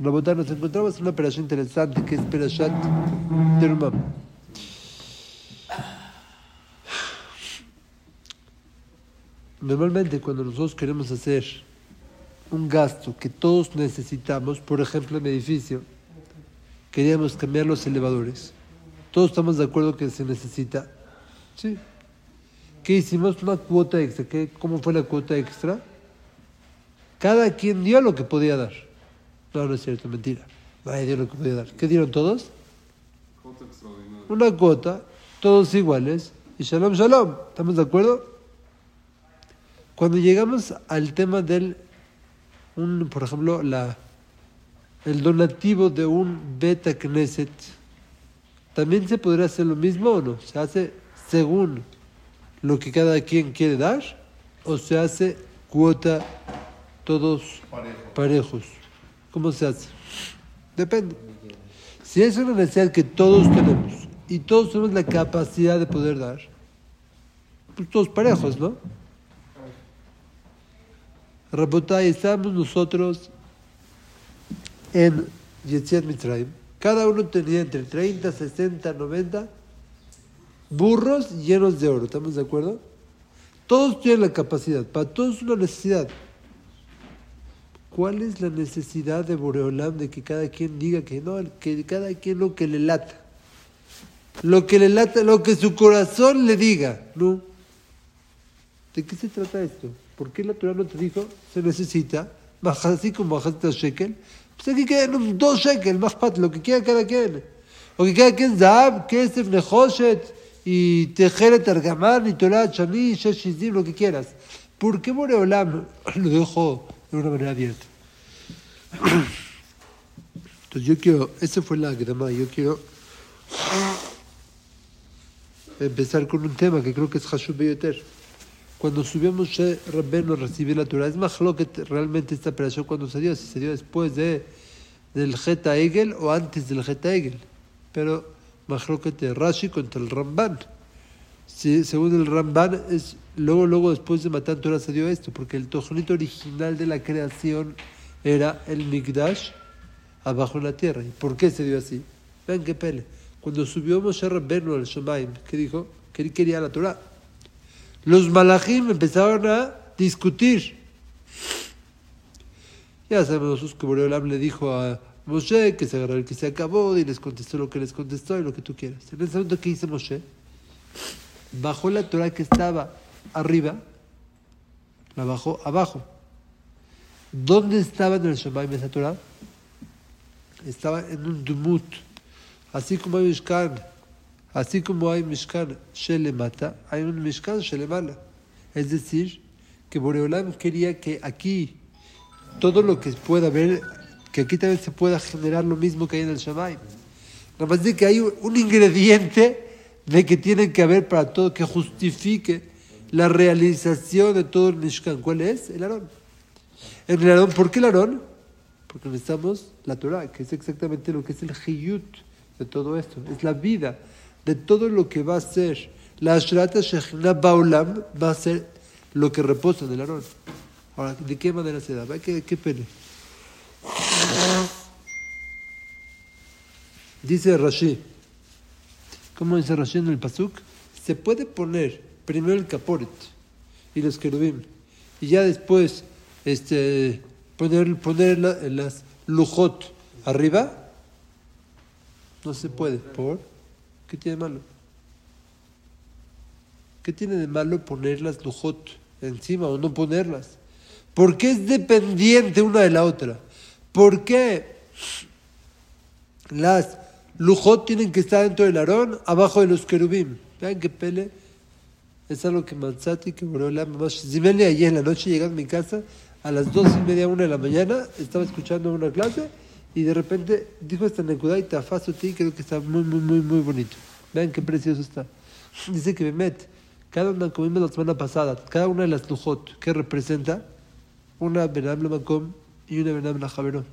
Rabotá, nos encontramos en una operación interesante que es Perashat Terumam. Normalmente cuando nosotros queremos hacer un gasto que todos necesitamos, por ejemplo en edificio, queríamos cambiar los elevadores. Todos estamos de acuerdo que se necesita. Sí. ¿Qué hicimos? Una cuota extra. ¿Qué, ¿Cómo fue la cuota extra? Cada quien dio lo que podía dar. No, no es cierto, mentira. Nadie dio lo que podía dar. ¿Qué dieron todos? Una cuota, todos iguales. Y shalom, shalom. ¿Estamos de acuerdo? Cuando llegamos al tema del, un, por ejemplo, la, el donativo de un beta knesset, ¿también se podría hacer lo mismo o no? ¿Se hace según lo que cada quien quiere dar o se hace cuota todos parejos? ¿Cómo se hace? Depende. Si es una necesidad que todos tenemos y todos tenemos la capacidad de poder dar, pues todos parejos, ¿no? Rabotay, estamos nosotros en Yetziat Mitzrayim. Cada uno tenía entre 30, 60, 90 burros llenos de oro. ¿Estamos de acuerdo? Todos tienen la capacidad. Para todos es una necesidad. ¿Cuál es la necesidad de Boreolam de que cada quien diga que no, que cada quien lo que le lata? Lo que le lata, lo que su corazón le diga, ¿no? ¿De qué se trata esto? ¿Por qué la Torah no te dijo se necesita, así como bajaste a shekel? Pues aquí quedan dos shekel, más pat, lo que quiera cada quien. O que cada quien zahab, kesef, nehoshet, y tejeret, argamán, y torah, chani, sheshizim, lo que quieras. ¿Por qué Moreolam lo dejó de una manera abierta? Entonces yo quiero, esa fue la grama, yo quiero empezar con un tema que creo que es Hashub Beyoter cuando subió Moshe Rabbeinu a recibir la Torah. Es más lo que realmente esta operación cuando se dio, si se dio después de, del Geta Egel o antes del Geta Egel. Pero más que Rashi contra el Ramban. Según el Ramban, es luego, luego después de matar Torah se dio esto, porque el tojonito original de la creación era el Migdash abajo en la tierra. ¿Y por qué se dio así? Vean qué pele. Cuando subió Moshe Rabbeinu al Shemaim, ¿qué dijo? Que él quería la Torah los malachim empezaron a discutir. Ya sabemos que Boreolam le dijo a Moshe que se agarró el que se acabó y les contestó lo que les contestó y lo que tú quieras. En ese momento, ¿qué hizo Moshe? Bajó la Torah que estaba arriba, la bajó abajo. ¿Dónde estaba en el Shemaim esa Torah? Estaba en un dumut, así como hay Mishkan Así como hay Mishkan Shelemata, hay un Mishkan Shelemala. Es decir, que Boreolam quería que aquí todo lo que pueda haber, que aquí también se pueda generar lo mismo que hay en el Shamay. Nada más de que hay un ingrediente de que tiene que haber para todo, que justifique la realización de todo el Mishkan. ¿Cuál es? El Aarón. El Aarón, ¿por qué el Aarón? Porque necesitamos la Torah, que es exactamente lo que es el Hiyut de todo esto, es la vida de todo lo que va a ser la Ashrata Shechina Baulam, va a ser lo que reposa en el Aarón. Ahora, ¿de qué manera se da? ¿Qué, qué pene? Dice Rashi, ¿cómo dice Rashi en el Pasuk? Se puede poner primero el caporet y los querubim, y ya después este, poner, poner las lujot arriba. No se puede, ¿por? ¿Qué tiene de malo? ¿Qué tiene de malo poner las lujot encima o no ponerlas? ¿Por qué es dependiente una de la otra? ¿Por qué las lujot tienen que estar dentro del arón, abajo de los querubim? Vean qué pele. Es algo que Manzati, que Zimeli ayer en la noche llegando a mi casa, a las dos y media, una de la mañana, estaba escuchando una clase y de repente dijo esta Nekudá y Tafaso Ti, creo que está muy, muy, muy, muy bonito. Vean qué precioso está. Dice que met cada una, como vimos la semana pasada, cada una de las lujot, ¿qué representa? Una Benam Makom y una Benam Javerón.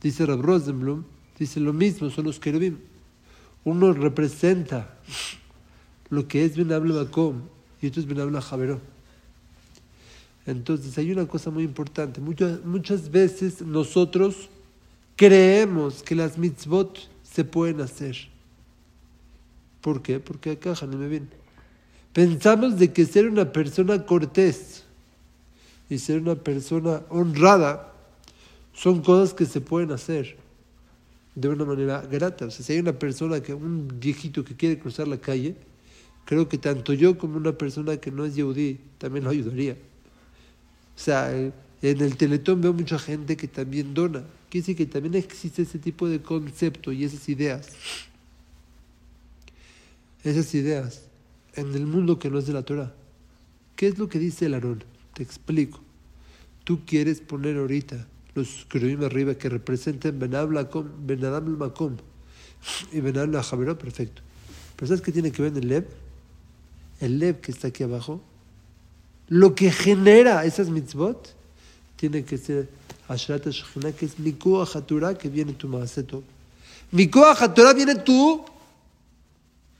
Dice Rab Rosenblum, dice lo mismo, son los querubim. Uno representa lo que es Benam Makom y otro es Benam Javerón. Entonces hay una cosa muy importante. Muchas, muchas veces nosotros creemos que las mitzvot se pueden hacer. ¿Por qué? Porque acá no me viene. Pensamos de que ser una persona cortés y ser una persona honrada son cosas que se pueden hacer de una manera grata. Si hay una persona, que un viejito que quiere cruzar la calle, creo que tanto yo como una persona que no es yehudí también lo ayudaría. O sea, en el Teletón veo mucha gente que también dona. Quiere decir que también existe ese tipo de concepto y esas ideas. Esas ideas en el mundo que no es de la Torah. ¿Qué es lo que dice el Aarón? Te explico. Tú quieres poner ahorita los cruyim arriba que representen Benadam el Makom y Benadam la Javeró, perfecto. Pero ¿sabes qué tiene que ver en el Lev? El Lev que está aquí abajo, lo que genera esas mitzvot, tiene que ser Ashrat Shechina, que es Mikua Hatura, que viene tu Maaseto. Mikua Hatura viene tu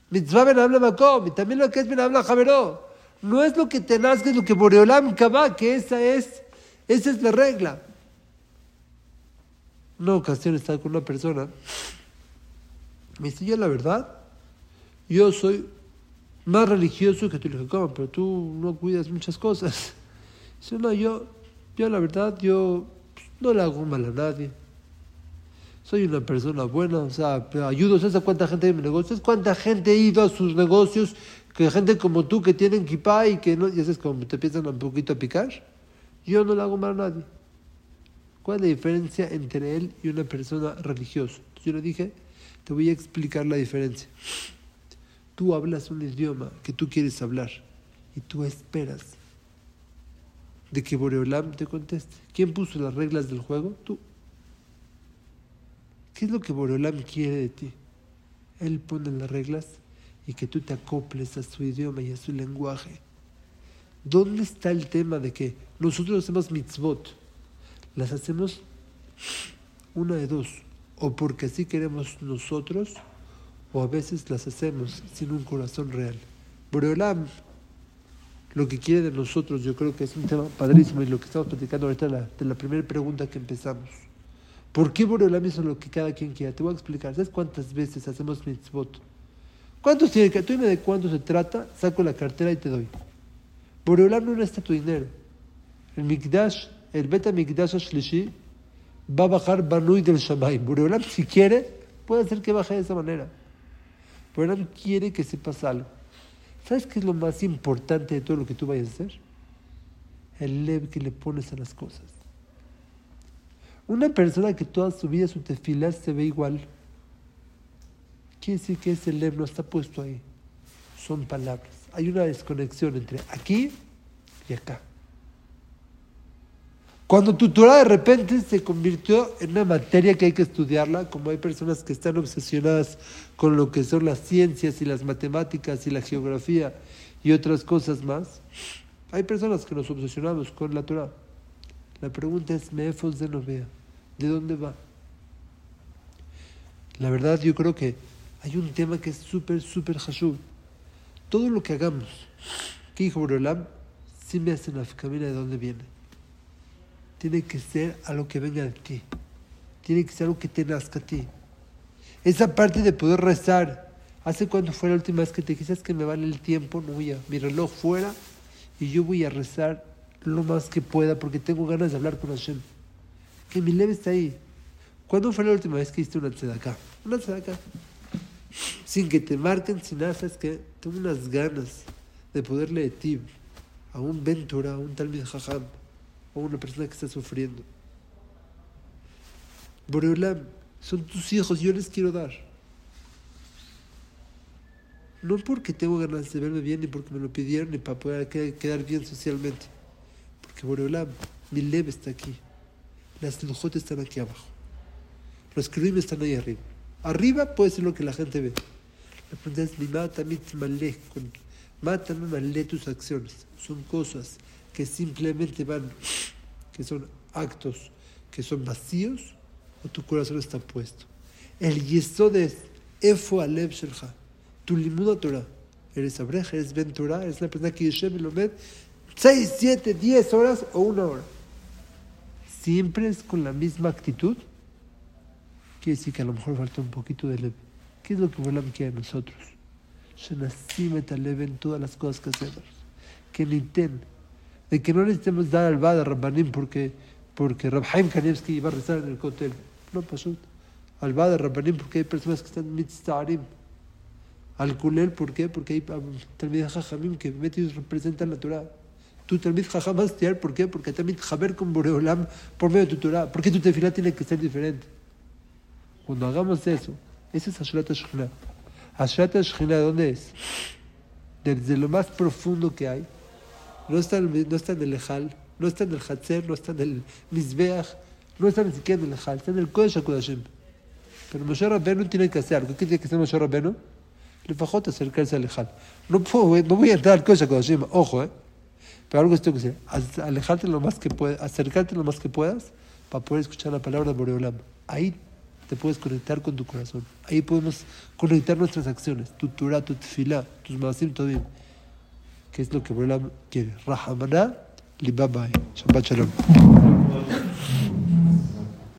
mitzvah Benadam el Makom, y también lo que es Benadam la Javeró. No es lo que te nazca, es lo que Boreolam Kaba, que esa es, esa es la regla. Una ocasión estaba con una persona, me dice, yo la verdad, yo soy más religioso que tú. Le dije. Pero tú no cuidas muchas cosas. Dice, no, yo, yo la verdad, yo no le hago mal a nadie. Soy una persona buena, o sea, ayudo. ¿Sabes a cuánta gente hay mi negocio? ¿Sabes cuánta gente ha ido a sus negocios? Que gente como tú que tienen kipá y que no, ya sabes, como te empiezan un poquito a picar. Yo no le hago mal a nadie. ¿Cuál es la diferencia entre él y una persona religiosa? Yo le dije, te voy a explicar la diferencia. Tú hablas un idioma que tú quieres hablar y tú esperas de que Boreolam te conteste. ¿Quién puso las reglas del juego? Tú. ¿Qué es lo que Boreolam quiere de ti? Él pone las reglas y que tú te acoples a su idioma y a su lenguaje. ¿Dónde está el tema de que nosotros hacemos mitzvot? Las hacemos una de dos, o porque así queremos nosotros, o a veces las hacemos sin un corazón real. Boreolam, lo que quiere de nosotros, yo creo que es un tema padrísimo y lo que estamos platicando ahorita la, de la primera pregunta que empezamos. ¿Por qué Boreolam hizo lo que cada quien quiera? Te voy a explicar. ¿Sabes cuántas veces hacemos mitzvot? ¿Cuántos tiene que? Tú dime de cuánto se trata, saco la cartera y te doy. Boreolam no está tu dinero. El Mikdash el Beta Mikdash Shlishi va a bajar Banui del Shamay. Boreolam, si quiere, puede hacer que baje de esa manera. Boreolam quiere que sepas algo. ¿Sabes qué es lo más importante de todo lo que tú vayas a hacer? El lev que le pones a las cosas. Una persona que toda su vida su tefilá se ve igual, quiere decir que ese lev no está puesto ahí. Son palabras. Hay una desconexión entre aquí y acá. Cuando tu Torah de repente se convirtió en una materia que hay que estudiarla, como hay personas que están obsesionadas con lo que son las ciencias y las matemáticas y la geografía y otras cosas más, hay personas que nos obsesionamos con la Torah. La pregunta es, Mefos de Novea, ¿de dónde va? La verdad yo creo que hay un tema que es súper, súper hashub. Todo lo que hagamos, que dijo Borolam, sí me hace una camina de dónde viene tiene que ser algo que venga de ti. Tiene que ser algo que te nazca a ti. Esa parte de poder rezar. ¿Hace cuándo fue la última vez que te dijiste que me vale el tiempo? No voy a mi reloj fuera y yo voy a rezar lo más que pueda porque tengo ganas de hablar con Hashem. Que mi leve está ahí. ¿Cuándo fue la última vez que hiciste una tzedakah? Una tzedakah. Sin que te marquen, sin nada, sabes que tengo unas ganas de poderle ti a un Ventura, a un Talmud Jajam, una persona que está sufriendo. Boreolam, son tus hijos, yo les quiero dar. No porque tengo ganas de verme bien, ni porque me lo pidieron, ni para poder quedar bien socialmente. Porque Boreolam, mi leve está aquí. Las lujotes están aquí abajo. Los crimes están ahí arriba. Arriba puede ser lo que la gente ve. La pregunta es, mi mata mata no tus acciones. Son cosas que simplemente van, que son actos que son vacíos, o tu corazón está puesto. El yesod es Efo Alev Shelcha, tu limuda Torah. Eres Abrej, eres Ben Torah, eres la persona que Yeshem Lomed, 6, 7, 10 horas o una hora. Siempre es con la misma actitud. Quiere decir que a lo mejor falta un poquito de leve. ¿Qué es lo que Bolam quiere de nosotros? en todas las cosas que hacemos. Que ni ten. De que no necesitemos dar al Bad a Rabbanim porque, porque Rabhaim Kanievski iba a rezar en el hotel. No pasó. Al Bad a Rabbanim porque hay personas que están mitztarim. Al Kulel, ¿por qué? Porque hay Talmid Jajamim que metidos representan la Torah. Tú Talmid Jajam vas a ¿por qué? Porque también Jaber con Boreolam por medio de tu Torah. ¿Por qué tu tefilá tiene que ser diferente? Cuando hagamos eso, ese es Ashrat Shekhinah. Ashrat Shekhinah, ¿dónde es? Desde lo más profundo que hay No está, no está en el Ejal, no está en el Hatzer, no está en el Mizbeach, no está ni siquiera en el Ejal, está en el Kodesh HaKodashim. Pero Moshe Rabbeinu tiene que hacer algo. ¿Qué tiene que hacer Moshe Rabbeinu? לפחות acercarse al lejal. No, puedo, no voy a entrar al coche con Hashem, ojo, ¿eh? Pero algo que tengo que hacer, alejarte lo más que puedas, acercarte lo más que puedas para poder escuchar la palabra de Boreolam. Ahí te puedes conectar con tu corazón. Ahí podemos conectar nuestras acciones, tu Torah, tu tefilá, tus masim, todo ¿Qué es lo que Boreolam quiere? Rahamana, libabai. Shabbat shalom.